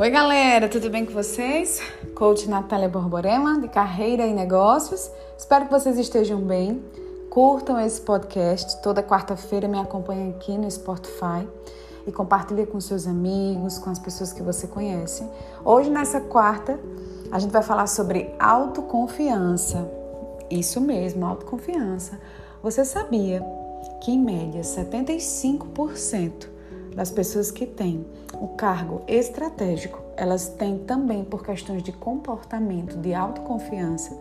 Oi, galera, tudo bem com vocês? Coach Natália Borborema, de Carreira e Negócios. Espero que vocês estejam bem. Curtam esse podcast. Toda quarta-feira me acompanhem aqui no Spotify e compartilhe com seus amigos, com as pessoas que você conhece. Hoje, nessa quarta, a gente vai falar sobre autoconfiança. Isso mesmo, autoconfiança. Você sabia que, em média, 75% das pessoas que têm o cargo estratégico, elas têm também por questões de comportamento, de autoconfiança,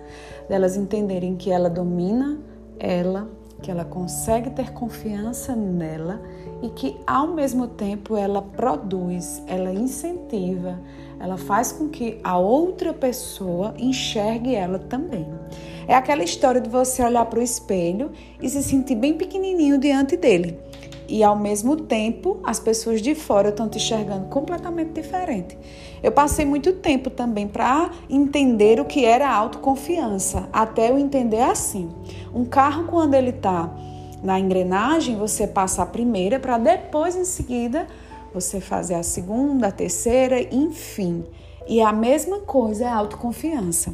delas entenderem que ela domina ela, que ela consegue ter confiança nela e que ao mesmo tempo ela produz, ela incentiva, ela faz com que a outra pessoa enxergue ela também. É aquela história de você olhar para o espelho e se sentir bem pequenininho diante dele e ao mesmo tempo as pessoas de fora estão te enxergando completamente diferente. Eu passei muito tempo também para entender o que era autoconfiança, até eu entender assim. Um carro quando ele está na engrenagem, você passa a primeira para depois em seguida você fazer a segunda, a terceira, enfim. E a mesma coisa é autoconfiança.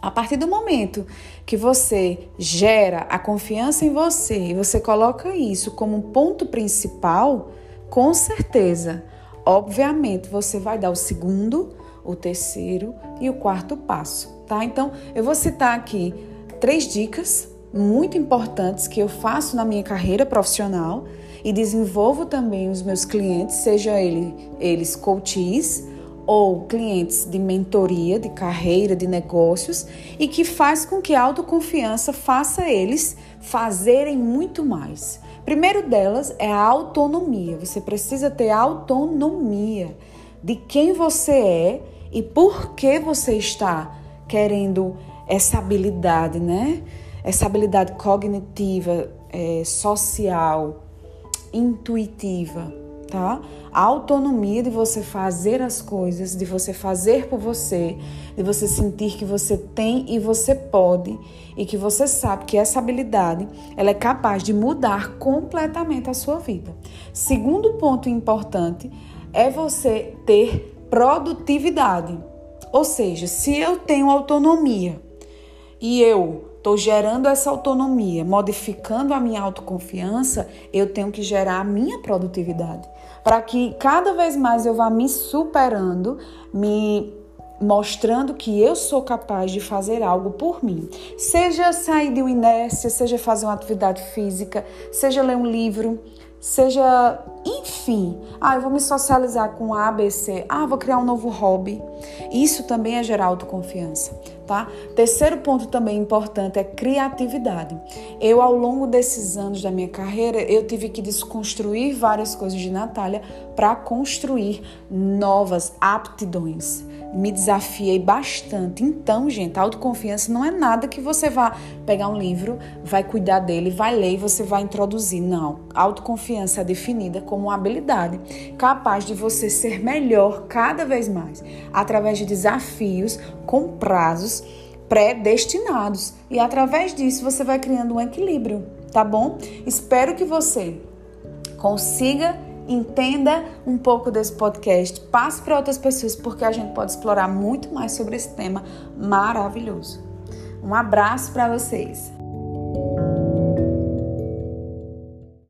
A partir do momento que você gera a confiança em você e você coloca isso como um ponto principal, com certeza, obviamente, você vai dar o segundo, o terceiro e o quarto passo, tá? Então, eu vou citar aqui três dicas muito importantes que eu faço na minha carreira profissional e desenvolvo também os meus clientes, seja ele, eles coaches ou clientes de mentoria, de carreira, de negócios e que faz com que a autoconfiança faça eles fazerem muito mais. Primeiro delas é a autonomia. Você precisa ter autonomia de quem você é e por que você está querendo essa habilidade, né? Essa habilidade cognitiva, é, social, intuitiva tá? A autonomia de você fazer as coisas, de você fazer por você, de você sentir que você tem e você pode e que você sabe que essa habilidade ela é capaz de mudar completamente a sua vida. Segundo ponto importante é você ter produtividade. Ou seja, se eu tenho autonomia e eu estou gerando essa autonomia, modificando a minha autoconfiança, eu tenho que gerar a minha produtividade. Para que cada vez mais eu vá me superando, me mostrando que eu sou capaz de fazer algo por mim. Seja sair de uma inércia, seja fazer uma atividade física, seja ler um livro, seja, enfim, ah, eu vou me socializar com A, B, C, ah, vou criar um novo hobby. Isso também é gerar autoconfiança, tá? Terceiro ponto também importante é criatividade. Eu, ao longo desses anos da minha carreira, eu tive que desconstruir várias coisas de Natália para construir novas aptidões me desafiei bastante. Então, gente, a autoconfiança não é nada que você vá pegar um livro, vai cuidar dele, vai ler e você vai introduzir. Não. A autoconfiança é definida como uma habilidade capaz de você ser melhor cada vez mais, através de desafios com prazos predestinados. E através disso você vai criando um equilíbrio, tá bom? Espero que você consiga entenda um pouco desse podcast, passe para outras pessoas, porque a gente pode explorar muito mais sobre esse tema maravilhoso. Um abraço para vocês.